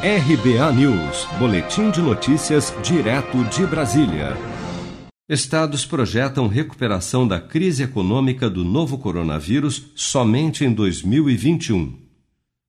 RBA News, Boletim de Notícias, direto de Brasília. Estados projetam recuperação da crise econômica do novo coronavírus somente em 2021.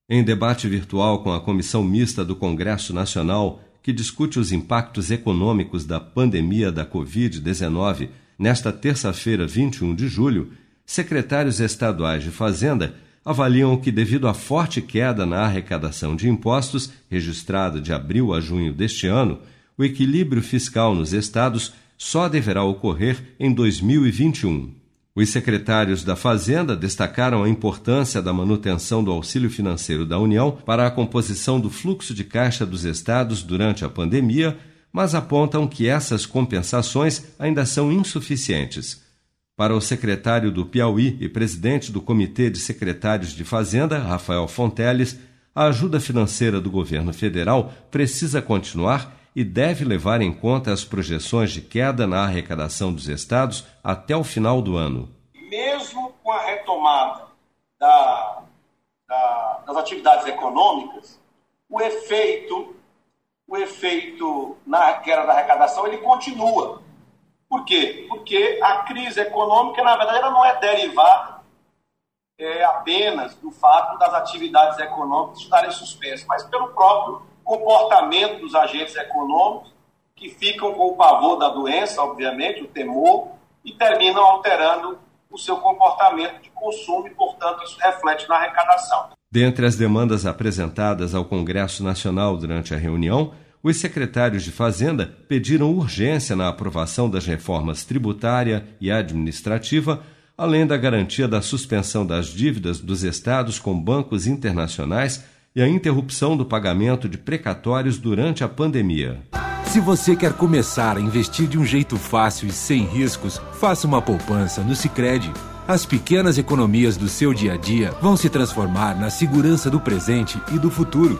Em debate virtual com a Comissão Mista do Congresso Nacional, que discute os impactos econômicos da pandemia da Covid-19, nesta terça-feira, 21 de julho, secretários estaduais de Fazenda avaliam que, devido à forte queda na arrecadação de impostos, registrada de abril a junho deste ano, o equilíbrio fiscal nos estados só deverá ocorrer em 2021. Os secretários da Fazenda destacaram a importância da manutenção do auxílio financeiro da União para a composição do fluxo de caixa dos estados durante a pandemia, mas apontam que essas compensações ainda são insuficientes. Para o secretário do Piauí e presidente do Comitê de Secretários de Fazenda, Rafael Fonteles, a ajuda financeira do governo federal precisa continuar e deve levar em conta as projeções de queda na arrecadação dos estados até o final do ano. Mesmo com a retomada da, da, das atividades econômicas, o efeito, o efeito na queda da arrecadação ele continua. Por quê? Porque a crise econômica, na verdade, ela não é derivada é, apenas do fato das atividades econômicas estarem suspensas, mas pelo próprio comportamento dos agentes econômicos, que ficam com o pavor da doença, obviamente, o temor, e terminam alterando o seu comportamento de consumo e, portanto, isso reflete na arrecadação. Dentre as demandas apresentadas ao Congresso Nacional durante a reunião, os secretários de Fazenda pediram urgência na aprovação das reformas tributária e administrativa, além da garantia da suspensão das dívidas dos estados com bancos internacionais e a interrupção do pagamento de precatórios durante a pandemia. Se você quer começar a investir de um jeito fácil e sem riscos, faça uma poupança no Sicredi. As pequenas economias do seu dia a dia vão se transformar na segurança do presente e do futuro.